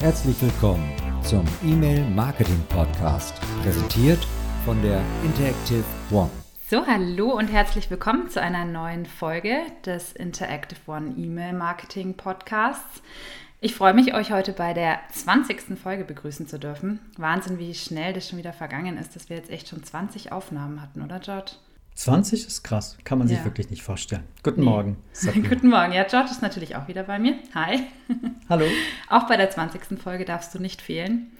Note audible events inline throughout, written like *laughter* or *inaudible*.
Herzlich willkommen zum E-Mail Marketing Podcast, präsentiert von der Interactive One. So, hallo und herzlich willkommen zu einer neuen Folge des Interactive One E-Mail Marketing Podcasts. Ich freue mich, euch heute bei der 20. Folge begrüßen zu dürfen. Wahnsinn, wie schnell das schon wieder vergangen ist, dass wir jetzt echt schon 20 Aufnahmen hatten, oder George? 20 ist krass, kann man ja. sich wirklich nicht vorstellen. Guten nee. Morgen. *laughs* Guten Morgen. Ja, George ist natürlich auch wieder bei mir. Hi. *laughs* Hallo. auch bei der 20. Folge darfst du nicht fehlen.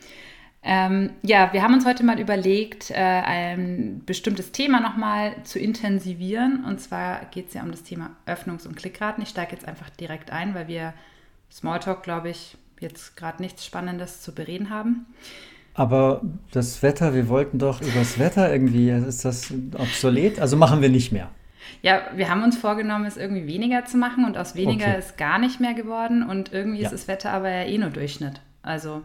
Ähm, ja, wir haben uns heute mal überlegt, äh, ein bestimmtes Thema nochmal zu intensivieren. Und zwar geht es ja um das Thema Öffnungs- und Klickraten. Ich steige jetzt einfach direkt ein, weil wir Smalltalk, glaube ich, jetzt gerade nichts Spannendes zu bereden haben. Aber das Wetter, wir wollten doch über das Wetter irgendwie, ist das obsolet? Also machen wir nicht mehr. Ja, wir haben uns vorgenommen, es irgendwie weniger zu machen und aus weniger okay. ist gar nicht mehr geworden und irgendwie ja. ist das Wetter aber ja eh nur Durchschnitt. Also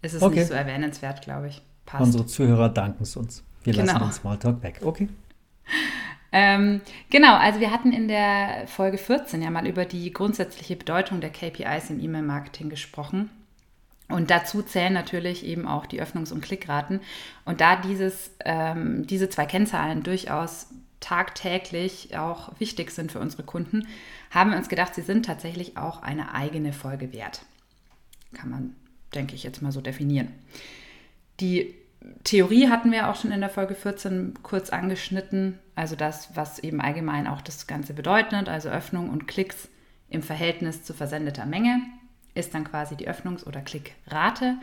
ist es okay. nicht so erwähnenswert, glaube ich. Passt. Unsere Zuhörer danken es uns. Wir genau. lassen den Smalltalk weg. Okay. Ähm, genau, also wir hatten in der Folge 14 ja mal über die grundsätzliche Bedeutung der KPIs im E-Mail-Marketing gesprochen. Und dazu zählen natürlich eben auch die Öffnungs- und Klickraten. Und da dieses, ähm, diese zwei Kennzahlen durchaus tagtäglich auch wichtig sind für unsere Kunden, haben wir uns gedacht, sie sind tatsächlich auch eine eigene Folge wert. Kann man, denke ich, jetzt mal so definieren. Die Theorie hatten wir auch schon in der Folge 14 kurz angeschnitten, also das, was eben allgemein auch das Ganze bedeutet, also Öffnung und Klicks im Verhältnis zu versendeter Menge ist dann quasi die Öffnungs- oder Klickrate.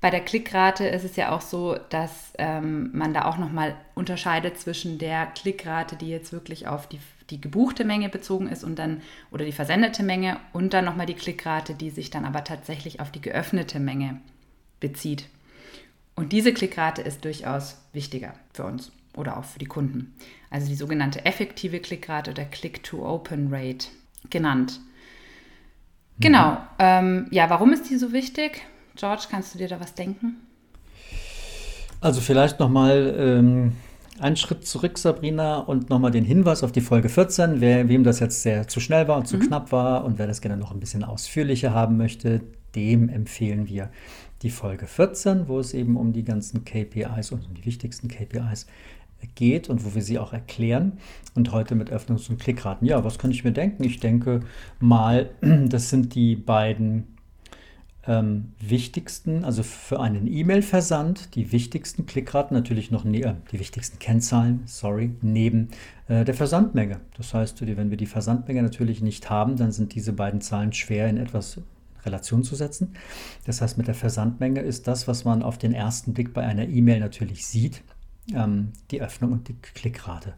Bei der Klickrate ist es ja auch so, dass ähm, man da auch nochmal unterscheidet zwischen der Klickrate, die jetzt wirklich auf die, die gebuchte Menge bezogen ist und dann oder die versendete Menge und dann nochmal die Klickrate, die sich dann aber tatsächlich auf die geöffnete Menge bezieht. Und diese Klickrate ist durchaus wichtiger für uns oder auch für die Kunden. Also die sogenannte effektive Klickrate oder Click-to-Open-Rate genannt. Genau. Mhm. Ähm, ja, warum ist die so wichtig? George, kannst du dir da was denken? Also vielleicht nochmal ähm, einen Schritt zurück, Sabrina, und nochmal den Hinweis auf die Folge 14. Wer, wem das jetzt sehr zu schnell war und zu mhm. knapp war und wer das gerne noch ein bisschen ausführlicher haben möchte, dem empfehlen wir die Folge 14, wo es eben um die ganzen KPIs und um die wichtigsten KPIs geht und wo wir sie auch erklären. Und heute mit Öffnungs- und Klickraten. Ja, was kann ich mir denken? Ich denke mal, *clears throat* das sind die beiden ähm, wichtigsten, also für einen E-Mail-Versand, die wichtigsten Klickraten, natürlich noch äh, die wichtigsten Kennzahlen, sorry, neben äh, der Versandmenge. Das heißt, wenn wir die Versandmenge natürlich nicht haben, dann sind diese beiden Zahlen schwer in etwas Relation zu setzen. Das heißt, mit der Versandmenge ist das, was man auf den ersten Blick bei einer E-Mail natürlich sieht, ähm, die Öffnung und die Klickrate.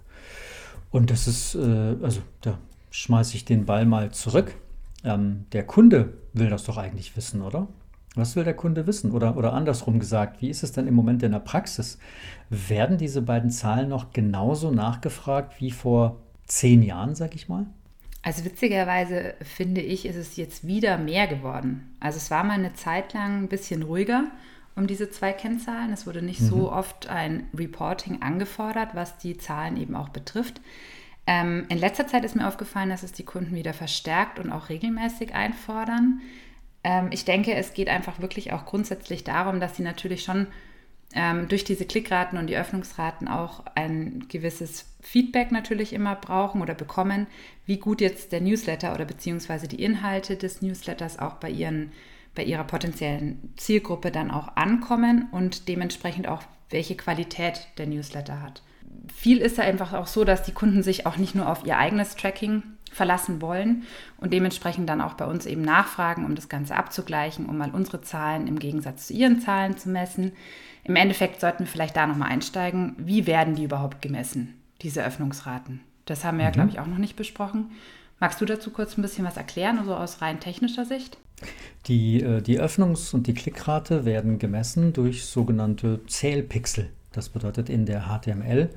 Und das ist, äh, also da schmeiße ich den Ball mal zurück. Ähm, der Kunde will das doch eigentlich wissen, oder? Was will der Kunde wissen? Oder, oder andersrum gesagt, wie ist es denn im Moment in der Praxis? Werden diese beiden Zahlen noch genauso nachgefragt wie vor zehn Jahren, sag ich mal? Also witzigerweise finde ich, ist es jetzt wieder mehr geworden. Also es war mal eine Zeit lang ein bisschen ruhiger um diese zwei Kennzahlen. Es wurde nicht mhm. so oft ein Reporting angefordert, was die Zahlen eben auch betrifft. Ähm, in letzter Zeit ist mir aufgefallen, dass es die Kunden wieder verstärkt und auch regelmäßig einfordern. Ähm, ich denke, es geht einfach wirklich auch grundsätzlich darum, dass sie natürlich schon ähm, durch diese Klickraten und die Öffnungsraten auch ein gewisses Feedback natürlich immer brauchen oder bekommen, wie gut jetzt der Newsletter oder beziehungsweise die Inhalte des Newsletters auch bei ihren bei ihrer potenziellen Zielgruppe dann auch ankommen und dementsprechend auch, welche Qualität der Newsletter hat. Viel ist da einfach auch so, dass die Kunden sich auch nicht nur auf ihr eigenes Tracking verlassen wollen und dementsprechend dann auch bei uns eben nachfragen, um das Ganze abzugleichen, um mal unsere Zahlen im Gegensatz zu ihren Zahlen zu messen. Im Endeffekt sollten wir vielleicht da nochmal einsteigen. Wie werden die überhaupt gemessen, diese Öffnungsraten? Das haben wir mhm. ja, glaube ich, auch noch nicht besprochen. Magst du dazu kurz ein bisschen was erklären, also aus rein technischer Sicht? Die, äh, die Öffnungs- und die Klickrate werden gemessen durch sogenannte Zählpixel. Das bedeutet in der HTML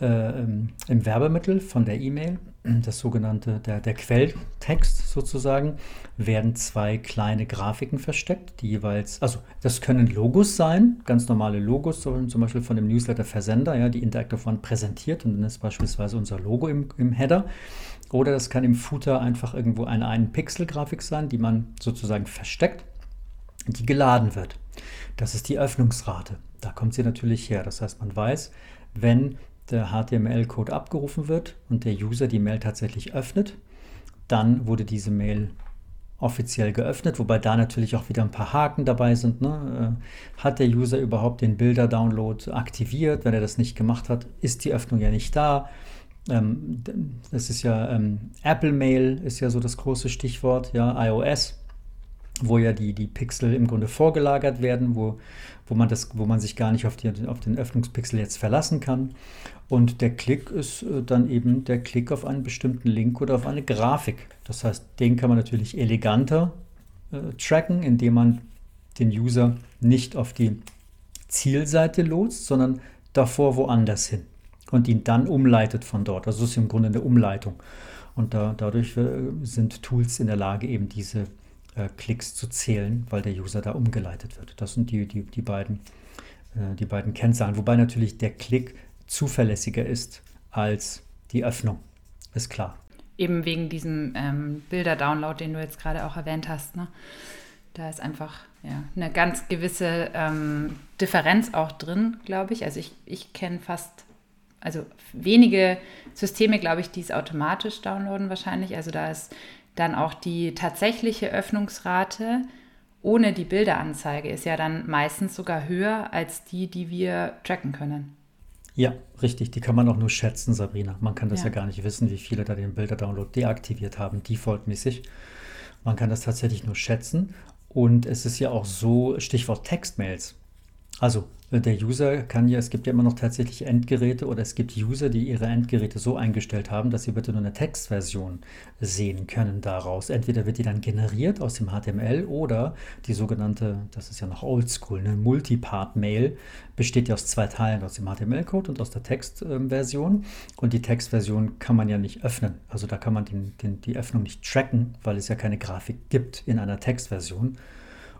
äh, im Werbemittel von der E-Mail, das sogenannte, der, der Quelltext sozusagen, werden zwei kleine Grafiken versteckt, die jeweils, also das können Logos sein, ganz normale Logos, zum Beispiel von dem Newsletter-Versender, ja, die Interactive One präsentiert und dann ist beispielsweise unser Logo im, im Header. Oder das kann im Footer einfach irgendwo eine 1-Pixel-Grafik sein, die man sozusagen versteckt. die geladen wird. Das ist die Öffnungsrate. Da kommt sie natürlich her. Das heißt, man weiß, wenn der HTML-Code abgerufen wird und der User die Mail tatsächlich öffnet, dann wurde diese Mail offiziell geöffnet, wobei da natürlich auch wieder ein paar Haken dabei sind. Ne? Äh, hat der User überhaupt den Bilder-Download aktiviert? Wenn er das nicht gemacht hat, ist die Öffnung ja nicht da. Ähm, das ist ja ähm, Apple Mail ist ja so das große Stichwort, ja, iOS, wo ja die, die Pixel im Grunde vorgelagert werden, wo, wo, man das, wo man sich gar nicht auf, die, auf den Öffnungspixel jetzt verlassen kann. Und der Klick ist äh, dann eben der Klick auf einen bestimmten Link oder auf eine Grafik. Das heißt, den kann man natürlich eleganter äh, tracken, indem man den User nicht auf die Zielseite lotst, sondern davor woanders hin und ihn dann umleitet von dort. Also das ist im Grunde eine Umleitung. Und da, dadurch äh, sind Tools in der Lage, eben diese äh, Klicks zu zählen, weil der User da umgeleitet wird. Das sind die, die, die, beiden, äh, die beiden Kennzahlen. Wobei natürlich der Klick zuverlässiger ist als die Öffnung. Ist klar. Eben wegen diesem ähm, Bilder-Download, den du jetzt gerade auch erwähnt hast. Ne? Da ist einfach ja, eine ganz gewisse ähm, Differenz auch drin, glaube ich. Also ich, ich kenne fast, also wenige Systeme, glaube ich, die es automatisch downloaden wahrscheinlich. Also da ist dann auch die tatsächliche Öffnungsrate ohne die Bilderanzeige ist ja dann meistens sogar höher als die, die wir tracken können. Ja, richtig. Die kann man auch nur schätzen, Sabrina. Man kann das ja, ja gar nicht wissen, wie viele da den Bilder-Download deaktiviert haben, defaultmäßig. Man kann das tatsächlich nur schätzen. Und es ist ja auch so, Stichwort Textmails. Also der User kann ja, es gibt ja immer noch tatsächlich Endgeräte oder es gibt User, die ihre Endgeräte so eingestellt haben, dass sie bitte nur eine Textversion sehen können daraus. Entweder wird die dann generiert aus dem HTML oder die sogenannte, das ist ja noch oldschool, eine Multipart-Mail besteht ja aus zwei Teilen, aus dem HTML-Code und aus der Textversion. Und die Textversion kann man ja nicht öffnen. Also da kann man den, den, die Öffnung nicht tracken, weil es ja keine Grafik gibt in einer Textversion.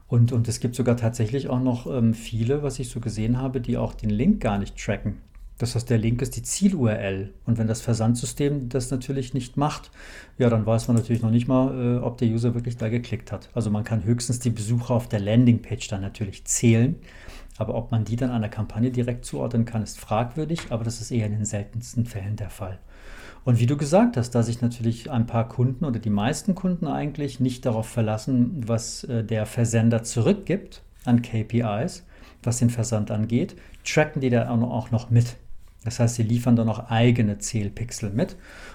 Und, und es gibt sogar tatsächlich auch noch ähm, viele, was ich so gesehen habe, die auch den Link gar nicht tracken. Das heißt, der Link ist die Ziel-URL. Und wenn das Versandsystem das natürlich nicht macht, ja, dann weiß man natürlich noch nicht mal, äh, ob der User wirklich da geklickt hat. Also man kann höchstens die Besucher auf der Landingpage dann natürlich zählen. Aber ob man die dann einer Kampagne direkt zuordnen kann, ist fragwürdig, aber das ist eher in den seltensten Fällen der Fall. Und wie du gesagt hast, da sich natürlich ein paar Kunden oder die meisten Kunden eigentlich nicht darauf verlassen, was äh, der Versender zurückgibt an KPIs, was den Versand angeht, tracken die da auch noch mit. Das heißt, sie liefern dann auch eigene Zählpixel mit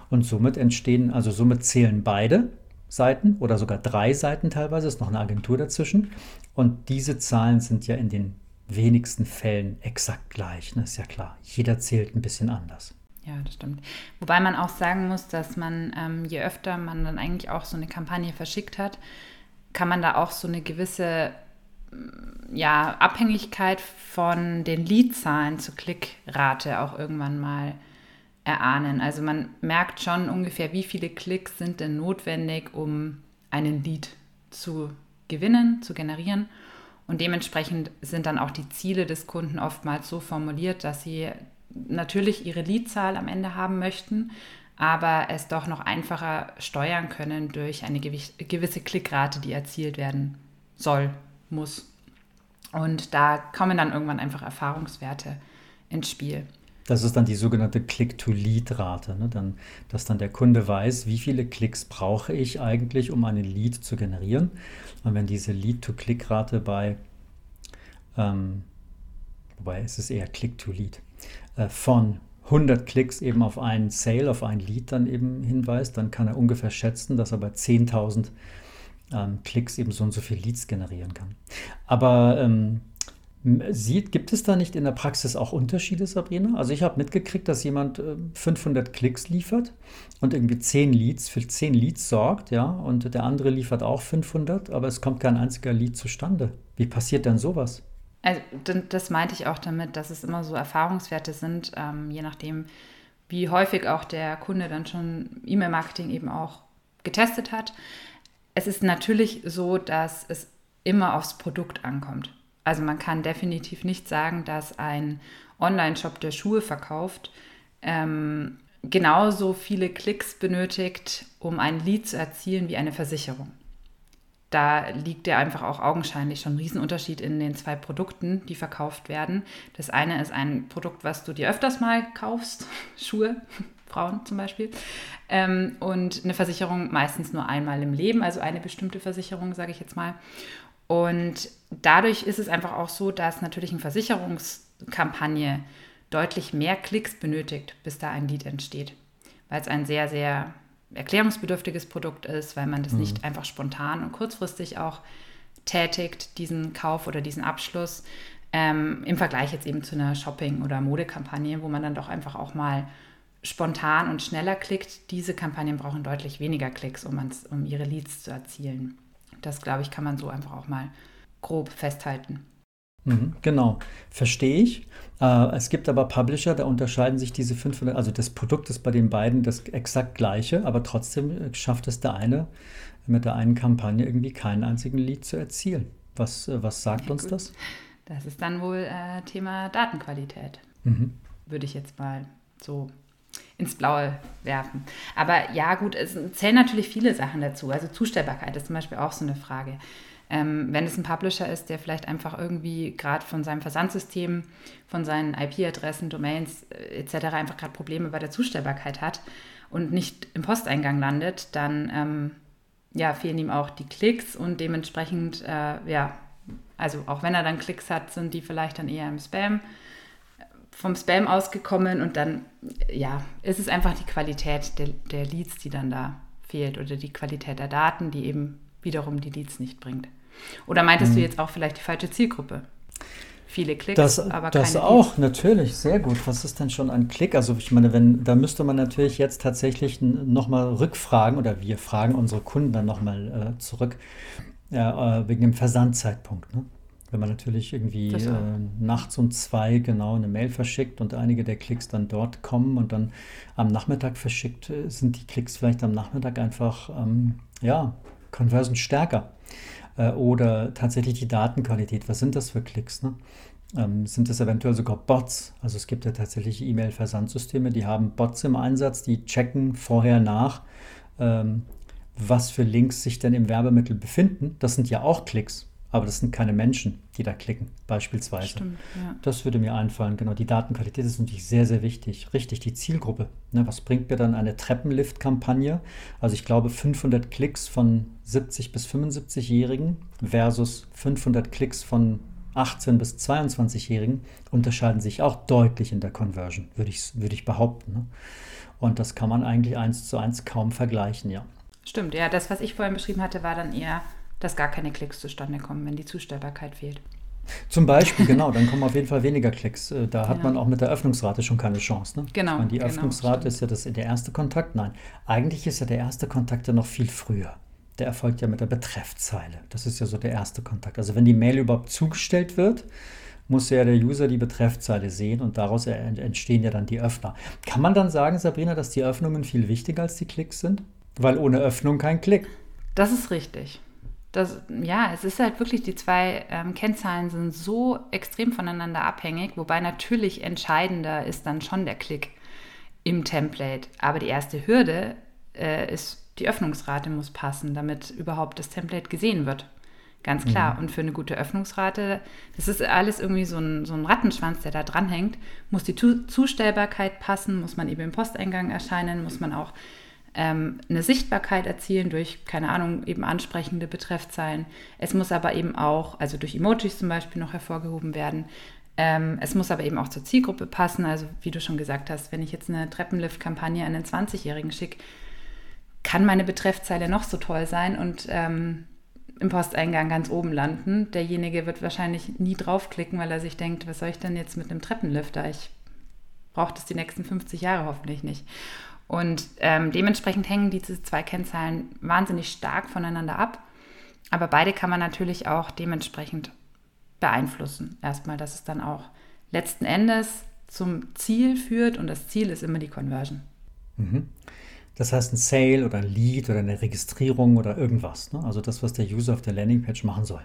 und somit entstehen, also somit zählen beide Seiten oder sogar drei Seiten teilweise, ist noch eine Agentur dazwischen. Und diese Zahlen sind ja in den wenigsten Fällen exakt gleich, ne? ist ja klar. Jeder zählt ein bisschen anders. Ja, das stimmt. Wobei man auch sagen muss, dass man, ähm, je öfter man dann eigentlich auch so eine Kampagne verschickt hat, kann man da auch so eine gewisse mm, ja, Abhängigkeit von den Leadzahlen zur Klickrate auch irgendwann mal erahnen. Also man merkt schon ungefähr, wie viele Klicks sind denn notwendig, um einen Lead zu gewinnen, zu generieren. Und dementsprechend sind dann auch die Ziele des Kunden oftmals so formuliert, dass sie natürlich ihre Leadzahl am Ende haben möchten, aber es doch noch einfacher steuern können durch eine gewisse Klickrate, die erzielt werden soll, muss. Und da kommen dann irgendwann einfach Erfahrungswerte ins Spiel. Das ist dann die sogenannte Click-to-Lead-Rate, ne? dann, dass dann der Kunde weiß, wie viele Klicks brauche ich eigentlich, um einen Lead zu generieren. Und wenn diese Lead-to-Click-Rate bei, ähm, wobei es ist eher Click-to-Lead, von 100 Klicks eben auf einen Sale, auf ein Lead dann eben hinweist, dann kann er ungefähr schätzen, dass er bei 10.000 ähm, Klicks eben so und so viel Leads generieren kann. Aber ähm, sieht, gibt es da nicht in der Praxis auch Unterschiede, Sabrina? Also ich habe mitgekriegt, dass jemand äh, 500 Klicks liefert und irgendwie 10 Leads, für 10 Leads sorgt, ja, und der andere liefert auch 500, aber es kommt kein einziger Lead zustande. Wie passiert denn sowas? Also das meinte ich auch damit, dass es immer so Erfahrungswerte sind, ähm, je nachdem, wie häufig auch der Kunde dann schon E-Mail-Marketing eben auch getestet hat. Es ist natürlich so, dass es immer aufs Produkt ankommt. Also man kann definitiv nicht sagen, dass ein Online-Shop, der Schuhe verkauft, ähm, genauso viele Klicks benötigt, um ein Lead zu erzielen wie eine Versicherung. Da liegt ja einfach auch augenscheinlich schon ein Riesenunterschied in den zwei Produkten, die verkauft werden. Das eine ist ein Produkt, was du dir öfters mal kaufst, *laughs* Schuhe, *laughs* Frauen zum Beispiel, ähm, und eine Versicherung meistens nur einmal im Leben, also eine bestimmte Versicherung, sage ich jetzt mal. Und dadurch ist es einfach auch so, dass natürlich eine Versicherungskampagne deutlich mehr Klicks benötigt, bis da ein Lied entsteht, weil es ein sehr, sehr erklärungsbedürftiges Produkt ist, weil man das mhm. nicht einfach spontan und kurzfristig auch tätigt, diesen Kauf oder diesen Abschluss, ähm, im Vergleich jetzt eben zu einer Shopping- oder Modekampagne, wo man dann doch einfach auch mal spontan und schneller klickt. Diese Kampagnen brauchen deutlich weniger Klicks, um, um ihre Leads zu erzielen. Das, glaube ich, kann man so einfach auch mal grob festhalten. Mhm, genau, verstehe ich. Äh, es gibt aber Publisher, da unterscheiden sich diese 500, also das Produkt ist bei den beiden das exakt gleiche, aber trotzdem äh, schafft es der eine mit der einen Kampagne irgendwie keinen einzigen Lead zu erzielen. Was, äh, was sagt ja, uns gut. das? Das ist dann wohl äh, Thema Datenqualität, mhm. würde ich jetzt mal so ins Blaue werfen. Aber ja, gut, es zählen natürlich viele Sachen dazu. Also Zustellbarkeit ist zum Beispiel auch so eine Frage. Ähm, wenn es ein Publisher ist, der vielleicht einfach irgendwie gerade von seinem Versandsystem, von seinen IP-Adressen, Domains äh, etc. einfach gerade Probleme bei der Zustellbarkeit hat und nicht im Posteingang landet, dann ähm, ja, fehlen ihm auch die Klicks und dementsprechend, äh, ja, also auch wenn er dann Klicks hat, sind die vielleicht dann eher im Spam, vom Spam ausgekommen und dann, ja, ist es einfach die Qualität der, der Leads, die dann da fehlt oder die Qualität der Daten, die eben wiederum die Leads nicht bringt. Oder meintest hm. du jetzt auch vielleicht die falsche Zielgruppe? Viele Klicks, das, aber das keine auch, Leads. natürlich, sehr gut. Was ist denn schon ein Klick? Also ich meine, wenn, da müsste man natürlich jetzt tatsächlich nochmal rückfragen oder wir fragen unsere Kunden dann nochmal äh, zurück, ja, äh, wegen dem Versandzeitpunkt. Ne? Wenn man natürlich irgendwie äh, nachts um zwei genau eine Mail verschickt und einige der Klicks dann dort kommen und dann am Nachmittag verschickt, äh, sind die Klicks vielleicht am Nachmittag einfach, ähm, ja, Conversion stärker äh, oder tatsächlich die Datenqualität. Was sind das für Klicks? Ne? Ähm, sind das eventuell sogar Bots? Also es gibt ja tatsächlich E-Mail-Versandsysteme, die haben Bots im Einsatz, die checken vorher nach, ähm, was für Links sich denn im Werbemittel befinden. Das sind ja auch Klicks. Aber das sind keine Menschen, die da klicken, beispielsweise. Stimmt, ja. Das würde mir einfallen. Genau, die Datenqualität ist natürlich sehr, sehr wichtig. Richtig, die Zielgruppe. Ne, was bringt mir dann eine Treppenlift-Kampagne? Also ich glaube 500 Klicks von 70 bis 75-Jährigen versus 500 Klicks von 18 bis 22-Jährigen unterscheiden sich auch deutlich in der Conversion, würde ich, würde ich behaupten. Ne? Und das kann man eigentlich eins zu eins kaum vergleichen, ja. Stimmt, ja. Das, was ich vorhin beschrieben hatte, war dann eher dass gar keine Klicks zustande kommen, wenn die Zustellbarkeit fehlt. Zum Beispiel, genau, dann kommen auf jeden Fall weniger Klicks. Äh, da hat genau. man auch mit der Öffnungsrate schon keine Chance. Ne? Genau. Meine, die genau, Öffnungsrate ist ja das, der erste Kontakt. Nein, eigentlich ist ja der erste Kontakt ja noch viel früher. Der erfolgt ja mit der Betreffzeile. Das ist ja so der erste Kontakt. Also wenn die Mail überhaupt zugestellt wird, muss ja der User die Betreffzeile sehen und daraus entstehen ja dann die Öffner. Kann man dann sagen, Sabrina, dass die Öffnungen viel wichtiger als die Klicks sind? Weil ohne Öffnung kein Klick. Das ist richtig das, ja, es ist halt wirklich, die zwei ähm, Kennzahlen sind so extrem voneinander abhängig, wobei natürlich entscheidender ist dann schon der Klick im Template. Aber die erste Hürde äh, ist, die Öffnungsrate muss passen, damit überhaupt das Template gesehen wird. Ganz klar. Mhm. Und für eine gute Öffnungsrate, das ist alles irgendwie so ein, so ein Rattenschwanz, der da dranhängt, muss die Zustellbarkeit passen, muss man eben im Posteingang erscheinen, muss man auch eine Sichtbarkeit erzielen durch, keine Ahnung, eben ansprechende Betreffzeilen. Es muss aber eben auch, also durch Emojis zum Beispiel noch hervorgehoben werden. Ähm, es muss aber eben auch zur Zielgruppe passen. Also wie du schon gesagt hast, wenn ich jetzt eine Treppenlift-Kampagne an einen 20-Jährigen schicke, kann meine Betreffzeile noch so toll sein und ähm, im Posteingang ganz oben landen. Derjenige wird wahrscheinlich nie draufklicken, weil er sich denkt, was soll ich denn jetzt mit einem Treppenlifter? Ich brauche das die nächsten 50 Jahre hoffentlich nicht. Und ähm, dementsprechend hängen diese zwei Kennzahlen wahnsinnig stark voneinander ab. Aber beide kann man natürlich auch dementsprechend beeinflussen. Erstmal, dass es dann auch letzten Endes zum Ziel führt und das Ziel ist immer die Conversion. Mhm. Das heißt ein Sale oder ein Lead oder eine Registrierung oder irgendwas. Ne? Also das, was der User auf der Landingpage machen soll.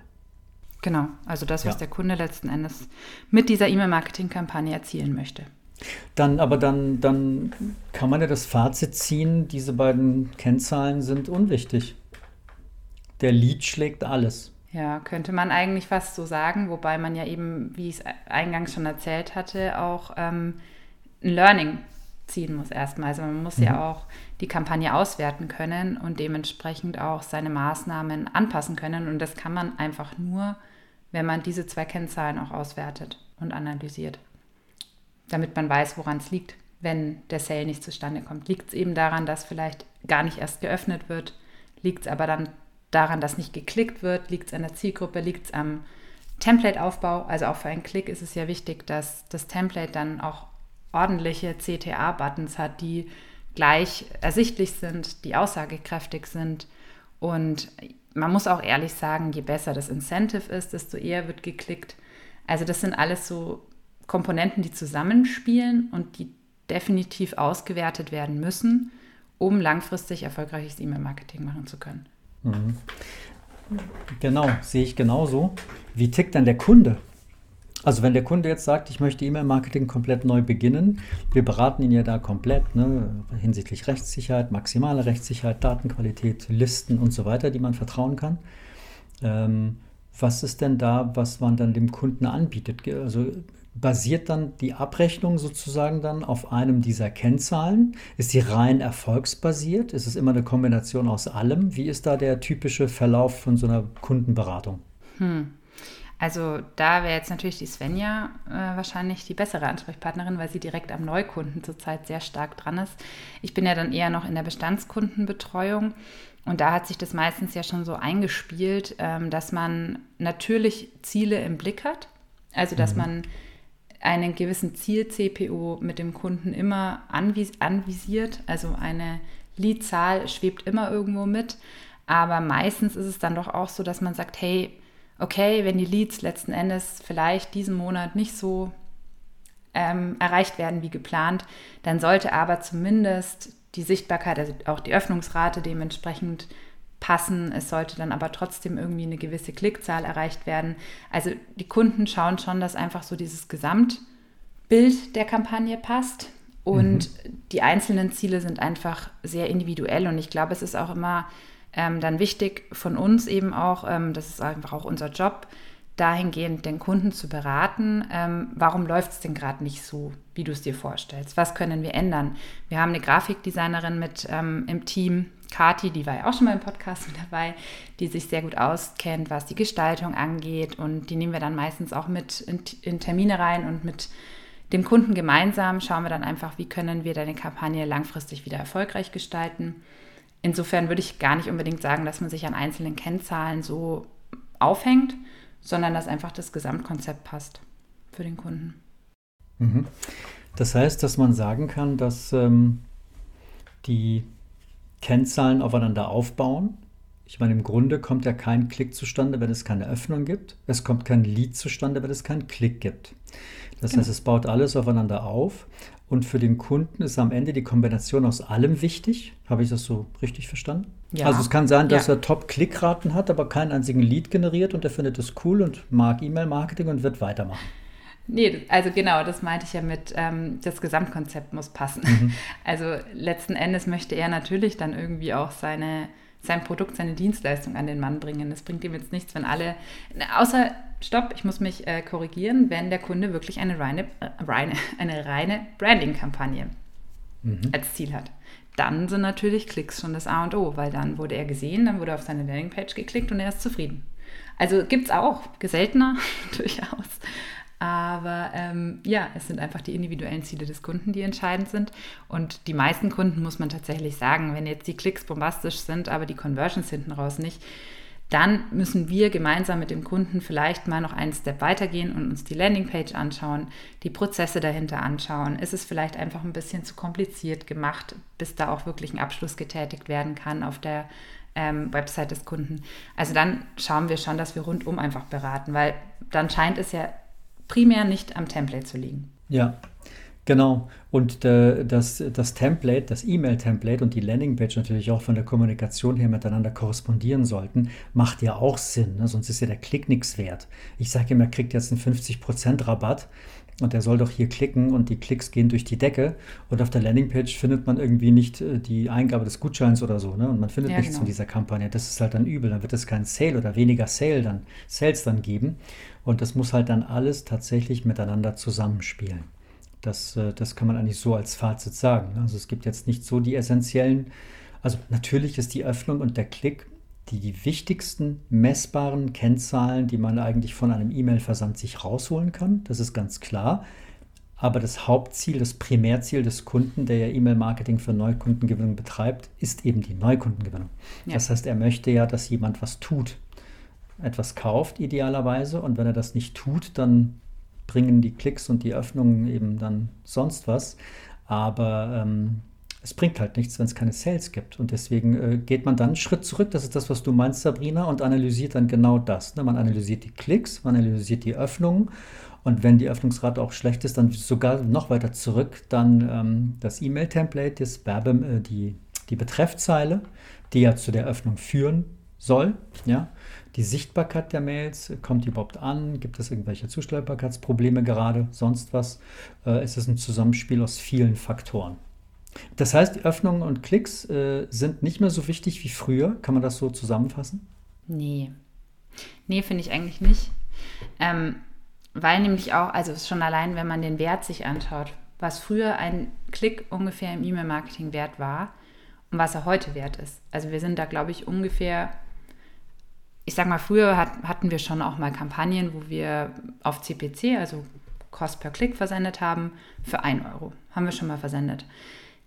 Genau, also das, was ja. der Kunde letzten Endes mit dieser E-Mail-Marketing-Kampagne erzielen möchte. Dann, aber dann, dann kann man ja das Fazit ziehen, diese beiden Kennzahlen sind unwichtig. der Lead schlägt alles. Ja, könnte man eigentlich fast so sagen, wobei man ja eben, wie ich es eingangs schon erzählt hatte, auch ähm, ein Learning ziehen muss erstmal. Also man muss mhm. ja auch die Kampagne auswerten können und dementsprechend auch seine Maßnahmen anpassen können. Und das kann man einfach nur, wenn man diese zwei Kennzahlen auch auswertet und analysiert, damit man weiß, woran es liegt, wenn der Sale nicht zustande kommt. Liegt es eben daran, dass vielleicht gar nicht erst geöffnet wird? Liegt es aber dann daran, dass nicht geklickt wird? Liegt es an der Zielgruppe? Liegt es am Template-Aufbau? Also auch für einen Klick ist es ja wichtig, dass das Template dann auch ordentliche CTA-Buttons hat, die gleich ersichtlich sind, die aussagekräftig sind. Und man muss auch ehrlich sagen, je besser das Incentive ist, desto eher wird geklickt. Also das sind alles so Komponenten, die zusammenspielen und die definitiv ausgewertet werden müssen, um langfristig erfolgreiches E-Mail-Marketing machen zu können. Mhm. Genau, sehe ich genauso. Wie tickt dann der Kunde? Also wenn der Kunde jetzt sagt, ich möchte E-Mail-Marketing komplett neu beginnen, wir beraten ihn ja da komplett ne, hinsichtlich Rechtssicherheit, maximale Rechtssicherheit, Datenqualität, Listen und so weiter, die man vertrauen kann. Ähm, was ist denn da, was man dann dem Kunden anbietet? Also basiert dann die Abrechnung sozusagen dann auf einem dieser Kennzahlen? Ist die rein erfolgsbasiert? Ist es immer eine Kombination aus allem? Wie ist da der typische Verlauf von so einer Kundenberatung? Hm. Also da wäre jetzt natürlich die Svenja äh, wahrscheinlich die bessere Ansprechpartnerin, weil sie direkt am Neukunden zurzeit sehr stark dran ist. Ich bin ja dann eher noch in der Bestandskundenbetreuung und da hat sich das meistens ja schon so eingespielt, ähm, dass man natürlich Ziele im Blick hat. Also dass mhm. man einen gewissen Ziel-CPO mit dem Kunden immer anvis anvisiert. Also eine Leadzahl schwebt immer irgendwo mit. Aber meistens ist es dann doch auch so, dass man sagt, hey, okay, wenn die Leads letzten Endes vielleicht diesen Monat nicht so ähm, erreicht werden wie geplant, dann sollte aber zumindest die Sichtbarkeit, also auch die Öffnungsrate dementsprechend passen. Es sollte dann aber trotzdem irgendwie eine gewisse Klickzahl erreicht werden. Also die Kunden schauen schon, dass einfach so dieses Gesamtbild der Kampagne passt. Und mhm. die einzelnen Ziele sind einfach sehr individuell. Und ich glaube, es ist auch immer ähm, dann wichtig von uns eben auch, ähm, das ist einfach auch unser Job, dahingehend den Kunden zu beraten, ähm, warum läuft es denn gerade nicht so, wie du es dir vorstellst? Was können wir ändern? Wir haben eine Grafikdesignerin mit ähm, im Team, Kati, die war ja auch schon mal im Podcast mit dabei, die sich sehr gut auskennt, was die Gestaltung angeht und die nehmen wir dann meistens auch mit in, in Termine rein und mit dem Kunden gemeinsam schauen wir dann einfach, wie können wir deine Kampagne langfristig wieder erfolgreich gestalten. Insofern würde ich gar nicht unbedingt sagen, dass man sich an einzelnen Kennzahlen so aufhängt, sondern dass einfach das Gesamtkonzept passt für den Kunden. Mhm. Das heißt, dass man sagen kann, dass ähm, die Kennzahlen aufeinander aufbauen. Ich meine, im Grunde kommt ja kein Klick zustande, wenn es keine Öffnung gibt. Es kommt kein Lead zustande, wenn es keinen Klick gibt. Das genau. heißt, es baut alles aufeinander auf. Und für den Kunden ist am Ende die Kombination aus allem wichtig. Habe ich das so richtig verstanden? Ja. Also es kann sein, dass ja. er Top-Klickraten hat, aber keinen einzigen Lead generiert und er findet das cool und mag E-Mail-Marketing und wird weitermachen. Nee, also genau, das meinte ich ja mit, ähm, das Gesamtkonzept muss passen. Mhm. *laughs* Also letzten Endes möchte er natürlich dann irgendwie auch seine, sein Produkt, seine Dienstleistung an den Mann bringen. Das bringt ihm jetzt nichts, wenn alle, außer, stopp, ich muss mich äh, korrigieren, wenn der Kunde wirklich eine reine, äh, reine, *laughs* eine reine Branding-Kampagne mhm. als Ziel hat. Dann sind natürlich Klicks schon das A und O, weil dann wurde er gesehen, dann wurde auf seine Landingpage geklickt und er ist zufrieden. Also gibt es auch, seltener *laughs* durchaus. Aber ähm, ja, es sind einfach die individuellen Ziele des Kunden, die entscheidend sind. Und die meisten Kunden muss man tatsächlich sagen, wenn jetzt die Klicks bombastisch sind, aber die Conversions hinten raus nicht, dann müssen wir gemeinsam mit dem Kunden vielleicht mal noch einen Step weitergehen und uns die Landingpage anschauen, die Prozesse dahinter anschauen. Ist es vielleicht einfach ein bisschen zu kompliziert gemacht, bis da auch wirklich ein Abschluss getätigt werden kann auf der ähm, Website des Kunden? Also dann schauen wir schon, dass wir rundum einfach beraten, weil dann scheint es ja primär nicht am Template zu liegen. Ja, Genau. Und äh, das, das Template, das E-Mail-Template und die Landingpage natürlich auch von der Kommunikation her miteinander korrespondieren sollten, macht ja auch Sinn. Ne? Sonst ist ja der Klick nichts wert. Ich sage immer, er kriegt jetzt einen 50% Rabatt und er soll doch hier klicken und die Klicks gehen durch die Decke und auf der Landingpage findet man irgendwie nicht äh, die Eingabe des Gutscheins oder so, ne? Und man findet ja, nichts genau. von dieser Kampagne. Das ist halt dann übel. Dann wird es kein Sale oder weniger Sale dann, Sales dann geben. Und das muss halt dann alles tatsächlich miteinander zusammenspielen. Das, äh, das kann man eigentlich so als Fazit sagen. Also es gibt jetzt nicht so die essentiellen, also natürlich ist die Öffnung und der Klick die, die wichtigsten messbaren Kennzahlen, die man eigentlich von einem E-Mail-Versand sich rausholen kann. Das ist ganz klar. Aber das Hauptziel, das Primärziel des Kunden, der ja E-Mail-Marketing für Neukundengewinnung betreibt, ist eben die Neukundengewinnung. Ja. Das heißt, er möchte ja, dass jemand was tut, etwas kauft idealerweise. Und wenn er das nicht tut, dann bringen die Klicks und die Öffnungen eben dann sonst was. Aber ähm, es bringt halt nichts, wenn es keine Sales gibt. Und deswegen äh, geht man dann einen Schritt zurück, das ist das, was du meinst, Sabrina, und analysiert dann genau das. Ne? Man analysiert die Klicks, man analysiert die Öffnungen. Und wenn die Öffnungsrate auch schlecht ist, dann sogar noch weiter zurück, dann ähm, das E-Mail-Template, das Werbe, äh, die, die Betreffzeile, die ja zu der Öffnung führen soll. Ja? Die Sichtbarkeit der Mails, kommt die überhaupt an? Gibt es irgendwelche Zustellbarkeitsprobleme gerade? Sonst was? Äh, es ist ein Zusammenspiel aus vielen Faktoren. Das heißt, Öffnungen und Klicks äh, sind nicht mehr so wichtig wie früher. Kann man das so zusammenfassen? Nee. Nee, finde ich eigentlich nicht. Ähm, weil nämlich auch, also schon allein, wenn man den Wert sich anschaut, was früher ein Klick ungefähr im E-Mail-Marketing wert war und was er heute wert ist. Also wir sind da, glaube ich, ungefähr ich sag mal, früher hat, hatten wir schon auch mal Kampagnen, wo wir auf CPC, also Cost per Klick, versendet haben für 1 Euro. Haben wir schon mal versendet.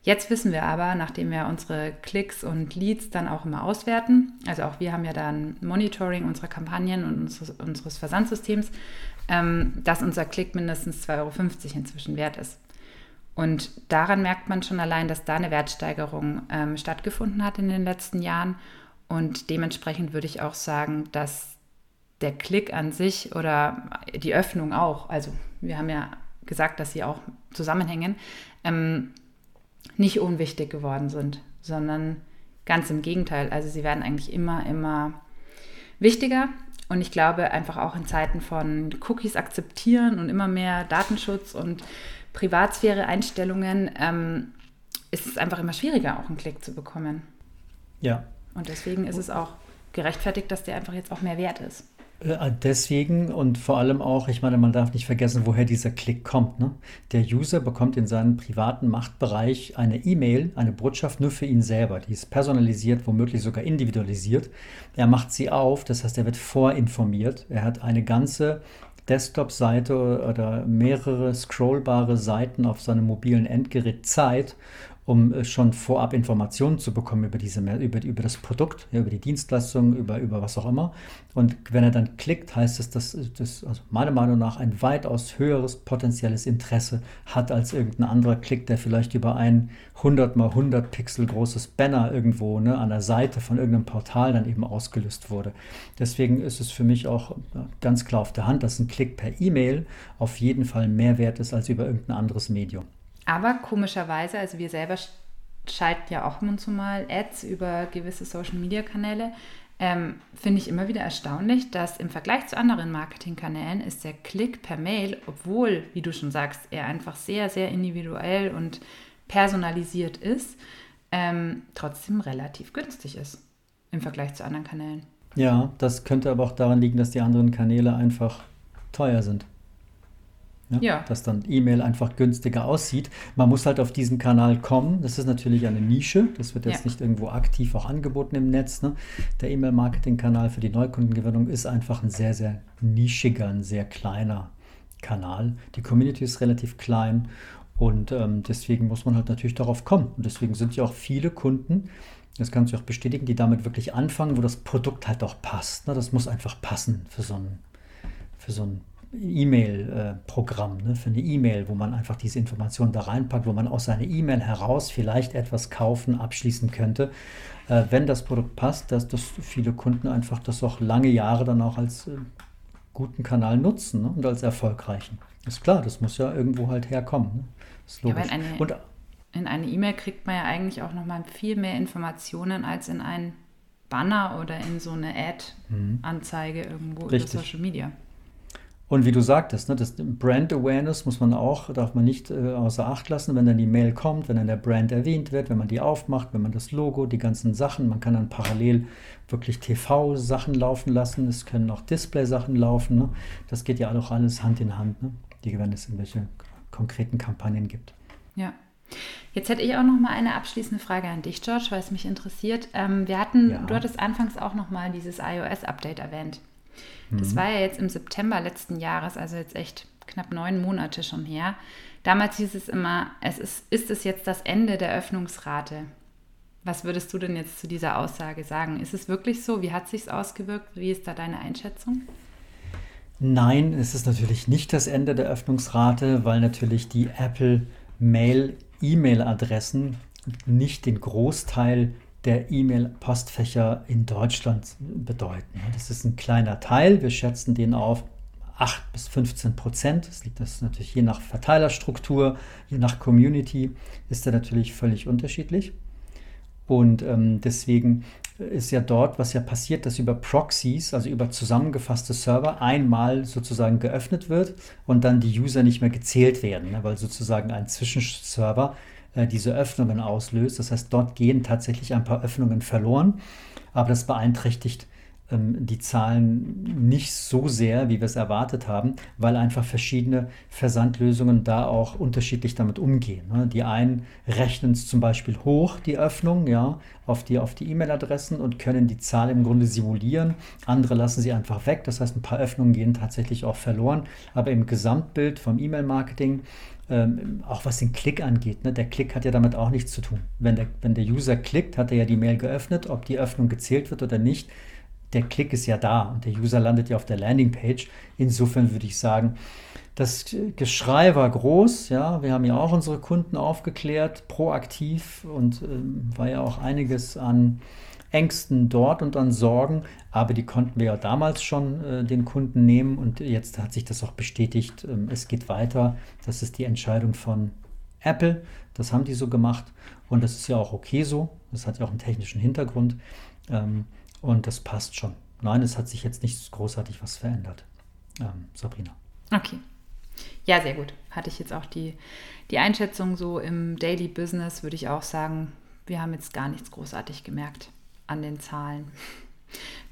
Jetzt wissen wir aber, nachdem wir unsere Klicks und Leads dann auch immer auswerten, also auch wir haben ja dann Monitoring unserer Kampagnen und unseres, unseres Versandsystems, ähm, dass unser Klick mindestens 2,50 Euro inzwischen wert ist. Und daran merkt man schon allein, dass da eine Wertsteigerung ähm, stattgefunden hat in den letzten Jahren und dementsprechend würde ich auch sagen, dass der Klick an sich oder die Öffnung auch, also wir haben ja gesagt, dass sie auch zusammenhängen, ähm, nicht unwichtig geworden sind, sondern ganz im Gegenteil. Also sie werden eigentlich immer, immer wichtiger. Und ich glaube einfach auch in Zeiten von Cookies akzeptieren und immer mehr Datenschutz und Privatsphäre-Einstellungen ähm, ist es einfach immer schwieriger, auch einen Klick zu bekommen. Ja, und deswegen ist es auch gerechtfertigt, dass der einfach jetzt auch mehr wert ist. Äh, deswegen und vor allem auch, ich meine, man darf nicht vergessen, woher dieser Klick kommt. Ne? Der User bekommt in seinem privaten Machtbereich eine E-Mail, eine Botschaft nur für ihn selber. Die ist personalisiert, womöglich sogar individualisiert. Er macht sie auf, das heißt, er wird vorinformiert. Er hat eine ganze Desktop-Seite oder mehrere scrollbare Seiten auf seinem mobilen Endgerät Zeit, um äh, schon vorab Informationen zu bekommen über, diese, über, über das Produkt, über die Dienstleistung, über, über was auch immer. Und wenn er dann klickt, heißt es, dass das also meiner Meinung nach ein weitaus höheres potenzielles Interesse hat als irgendein anderer Klick, der vielleicht über ein 100 mal 100 Pixel großes Banner irgendwo ne, an der Seite von irgendeinem Portal dann eben ausgelöst wurde. Deswegen ist es für mich auch ganz klar auf der Hand, dass ein Klick per E-Mail auf jeden Fall mehr wert ist als über irgendein anderes Medium. Aber komischerweise, also wir selber schalten ja auch und zu mal Ads über gewisse Social-Media-Kanäle, ähm, finde ich immer wieder erstaunlich, dass im Vergleich zu anderen Marketingkanälen ist der Klick per Mail, obwohl, wie du schon sagst, er einfach sehr, sehr individuell und personalisiert ist, ähm, trotzdem relativ günstig ist im Vergleich zu anderen Kanälen. Ja, das könnte aber auch daran liegen, dass die anderen Kanäle einfach teuer sind. Ja, ja. Dass dann E-Mail einfach günstiger aussieht. Man muss halt auf diesen Kanal kommen. Das ist natürlich eine Nische. Das wird jetzt ja. nicht irgendwo aktiv auch angeboten im Netz. Ne? Der E-Mail-Marketing-Kanal für die Neukundengewinnung ist einfach ein sehr, sehr nischiger, ein sehr kleiner Kanal. Die Community ist relativ klein und ähm, deswegen muss man halt natürlich darauf kommen. Und deswegen sind ja auch viele Kunden, das kannst du auch bestätigen, die damit wirklich anfangen, wo das Produkt halt auch passt. Ne? Das muss einfach passen für so ein, für so ein E-Mail-Programm, ne, für eine E-Mail, wo man einfach diese Informationen da reinpackt, wo man aus seiner E-Mail heraus vielleicht etwas kaufen, abschließen könnte. Äh, wenn das Produkt passt, dass, dass viele Kunden einfach das auch lange Jahre dann auch als äh, guten Kanal nutzen ne? und als erfolgreichen. Ist klar, das muss ja irgendwo halt herkommen. Ne? Ist logisch. Ja, eine, und, in eine E-Mail kriegt man ja eigentlich auch nochmal viel mehr Informationen als in ein Banner oder in so eine Ad-Anzeige irgendwo Richtig. über Social Media. Und wie du sagtest, ne, das Brand Awareness muss man auch, darf man nicht äh, außer Acht lassen, wenn dann die Mail kommt, wenn dann der Brand erwähnt wird, wenn man die aufmacht, wenn man das Logo, die ganzen Sachen, man kann dann parallel wirklich TV-Sachen laufen lassen, es können auch Display-Sachen laufen. Ne? Das geht ja auch alles Hand in Hand, ne? die, wenn es irgendwelche konkreten Kampagnen gibt. Ja. Jetzt hätte ich auch noch mal eine abschließende Frage an dich, George, weil es mich interessiert. Ähm, wir hatten, ja. du hattest anfangs auch noch mal dieses iOS-Update erwähnt. Das mhm. war ja jetzt im September letzten Jahres, also jetzt echt knapp neun Monate schon her. Damals hieß es immer, es ist, ist es jetzt das Ende der Öffnungsrate. Was würdest du denn jetzt zu dieser Aussage sagen? Ist es wirklich so? Wie hat es sich ausgewirkt? Wie ist da deine Einschätzung? Nein, es ist natürlich nicht das Ende der Öffnungsrate, weil natürlich die Apple Mail E-Mail-Adressen nicht den Großteil der E-Mail-Postfächer in Deutschland bedeuten. Das ist ein kleiner Teil. Wir schätzen den auf 8 bis 15 Prozent. Das liegt das natürlich je nach Verteilerstruktur, je nach Community ist er natürlich völlig unterschiedlich. Und ähm, deswegen ist ja dort, was ja passiert, dass über Proxies, also über zusammengefasste Server, einmal sozusagen geöffnet wird und dann die User nicht mehr gezählt werden, ne, weil sozusagen ein Zwischenserver diese Öffnungen auslöst. Das heißt, dort gehen tatsächlich ein paar Öffnungen verloren, aber das beeinträchtigt ähm, die Zahlen nicht so sehr, wie wir es erwartet haben, weil einfach verschiedene Versandlösungen da auch unterschiedlich damit umgehen. Ne? Die einen rechnen es zum Beispiel hoch, die Öffnung, ja, auf die auf die E-Mail-Adressen und können die Zahl im Grunde simulieren. Andere lassen sie einfach weg. Das heißt, ein paar Öffnungen gehen tatsächlich auch verloren. Aber im Gesamtbild vom E-Mail-Marketing ähm, auch was den Klick angeht. Ne? Der Klick hat ja damit auch nichts zu tun. Wenn der, wenn der User klickt, hat er ja die Mail geöffnet, ob die Öffnung gezählt wird oder nicht. Der Klick ist ja da und der User landet ja auf der Landingpage. Insofern würde ich sagen, das Geschrei war groß. Ja, wir haben ja auch unsere Kunden aufgeklärt, proaktiv und ähm, war ja auch einiges an Ängsten dort und an Sorgen, aber die konnten wir ja damals schon äh, den Kunden nehmen und jetzt hat sich das auch bestätigt. Ähm, es geht weiter. Das ist die Entscheidung von Apple. Das haben die so gemacht und das ist ja auch okay so. Das hat ja auch einen technischen Hintergrund ähm, und das passt schon. Nein, es hat sich jetzt nicht großartig was verändert. Ähm, Sabrina. Okay. Ja, sehr gut. Hatte ich jetzt auch die, die Einschätzung so im Daily Business, würde ich auch sagen, wir haben jetzt gar nichts großartig gemerkt an den Zahlen.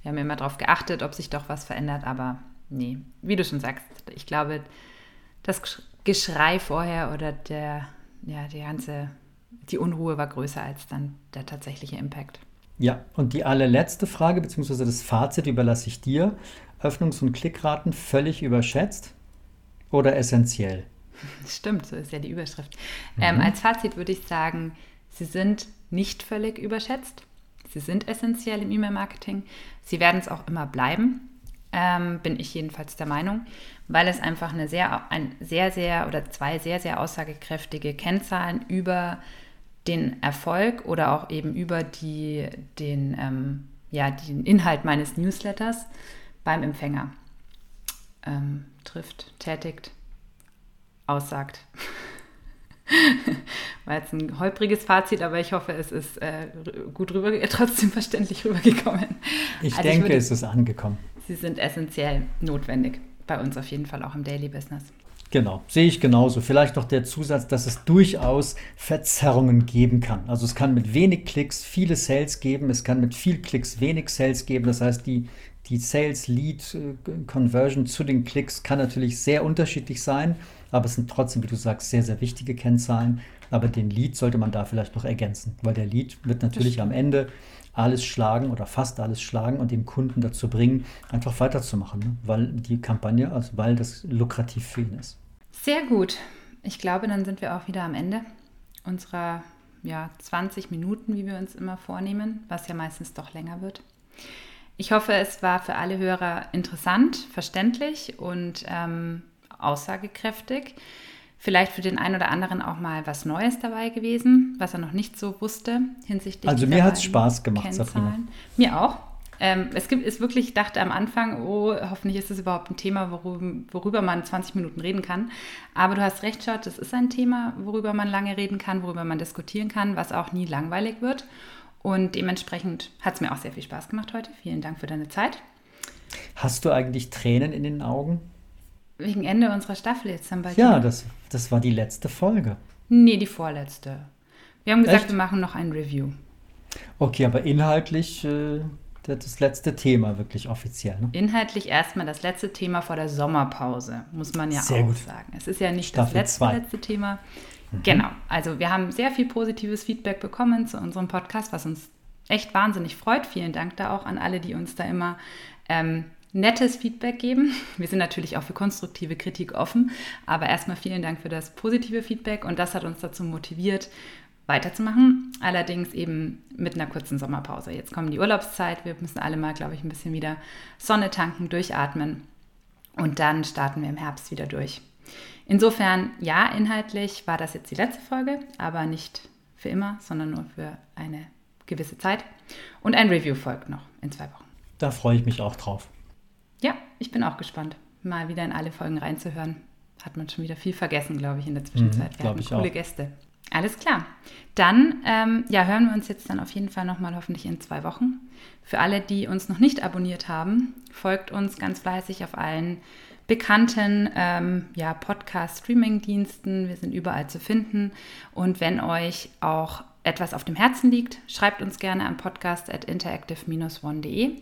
Wir haben immer darauf geachtet, ob sich doch was verändert, aber nee, wie du schon sagst, ich glaube, das Geschrei vorher oder der, ja, die ganze, die Unruhe war größer als dann der tatsächliche Impact. Ja, und die allerletzte Frage, beziehungsweise das Fazit überlasse ich dir. Öffnungs- und Klickraten völlig überschätzt oder essentiell? Stimmt, so ist ja die Überschrift. Mhm. Ähm, als Fazit würde ich sagen, sie sind nicht völlig überschätzt. Sie sind essentiell im E-Mail-Marketing. Sie werden es auch immer bleiben, ähm, bin ich jedenfalls der Meinung, weil es einfach eine sehr, ein sehr, sehr oder zwei sehr, sehr aussagekräftige Kennzahlen über den Erfolg oder auch eben über die, den, ähm, ja, den Inhalt meines Newsletters beim Empfänger ähm, trifft, tätigt, aussagt. *laughs* War jetzt ein holpriges Fazit, aber ich hoffe, es ist äh, gut rüber, *laughs* trotzdem verständlich rübergekommen. Ich also denke, ich würde, es ist angekommen. Sie sind essentiell notwendig, bei uns auf jeden Fall auch im Daily Business. Genau, sehe ich genauso. Vielleicht noch der Zusatz, dass es durchaus Verzerrungen geben kann. Also es kann mit wenig Klicks viele Sales geben, es kann mit viel Klicks wenig Sales geben. Das heißt, die, die Sales-Lead-Conversion äh, zu den Klicks kann natürlich sehr unterschiedlich sein aber es sind trotzdem, wie du sagst, sehr, sehr wichtige Kennzahlen. Aber den Lead sollte man da vielleicht noch ergänzen, weil der Lead wird natürlich am Ende alles schlagen oder fast alles schlagen und den Kunden dazu bringen, einfach weiterzumachen, ne? weil die Kampagne, also weil das lukrativ für ihn ist. Sehr gut. Ich glaube, dann sind wir auch wieder am Ende unserer ja, 20 Minuten, wie wir uns immer vornehmen, was ja meistens doch länger wird. Ich hoffe, es war für alle Hörer interessant, verständlich und ähm, aussagekräftig. Vielleicht für den einen oder anderen auch mal was Neues dabei gewesen, was er noch nicht so wusste hinsichtlich. Also mir hat es Spaß gemacht, Sabrina. Mir auch. Ähm, es gibt, ist wirklich, ich dachte am Anfang, oh, hoffentlich ist es überhaupt ein Thema, worüber, worüber man 20 Minuten reden kann. Aber du hast recht, Schott, es ist ein Thema, worüber man lange reden kann, worüber man diskutieren kann, was auch nie langweilig wird. Und dementsprechend hat es mir auch sehr viel Spaß gemacht heute. Vielen Dank für deine Zeit. Hast du eigentlich Tränen in den Augen? Wegen Ende unserer Staffel jetzt dann bald. Ja, das, das war die letzte Folge. Nee, die vorletzte. Wir haben gesagt, Echt? wir machen noch ein Review. Okay, aber inhaltlich äh, das letzte Thema wirklich offiziell. Ne? Inhaltlich erstmal das letzte Thema vor der Sommerpause, muss man ja Sehr auch gut. sagen. Es ist ja nicht Staffel das letzte, zwei. Mhm. letzte Thema. Genau, also wir haben sehr viel positives Feedback bekommen zu unserem Podcast, was uns echt wahnsinnig freut. Vielen Dank da auch an alle, die uns da immer ähm, nettes Feedback geben. Wir sind natürlich auch für konstruktive Kritik offen, aber erstmal vielen Dank für das positive Feedback und das hat uns dazu motiviert, weiterzumachen. Allerdings eben mit einer kurzen Sommerpause. Jetzt kommt die Urlaubszeit. Wir müssen alle mal, glaube ich, ein bisschen wieder Sonne tanken, durchatmen. Und dann starten wir im Herbst wieder durch. Insofern, ja, inhaltlich war das jetzt die letzte Folge, aber nicht für immer, sondern nur für eine gewisse Zeit. Und ein Review folgt noch in zwei Wochen. Da freue ich mich auch drauf. Ich bin auch gespannt, mal wieder in alle Folgen reinzuhören. Hat man schon wieder viel vergessen, glaube ich, in der Zwischenzeit. wir glaub hatten coole auch. Gäste. Alles klar. Dann ähm, ja, hören wir uns jetzt dann auf jeden Fall nochmal hoffentlich in zwei Wochen. Für alle, die uns noch nicht abonniert haben, folgt uns ganz fleißig auf allen bekannten ähm, ja, Podcast-Streaming-Diensten. Wir sind überall zu finden. Und wenn euch auch etwas auf dem Herzen liegt, schreibt uns gerne an podcast.interactive-one.de.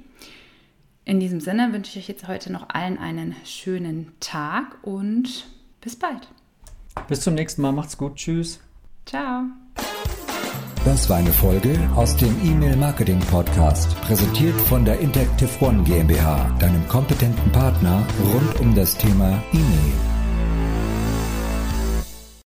In diesem Sinne wünsche ich euch jetzt heute noch allen einen schönen Tag und bis bald. Bis zum nächsten Mal. Macht's gut. Tschüss. Ciao. Das war eine Folge aus dem E-Mail Marketing Podcast, präsentiert von der Interactive One GmbH, deinem kompetenten Partner rund um das Thema E-Mail.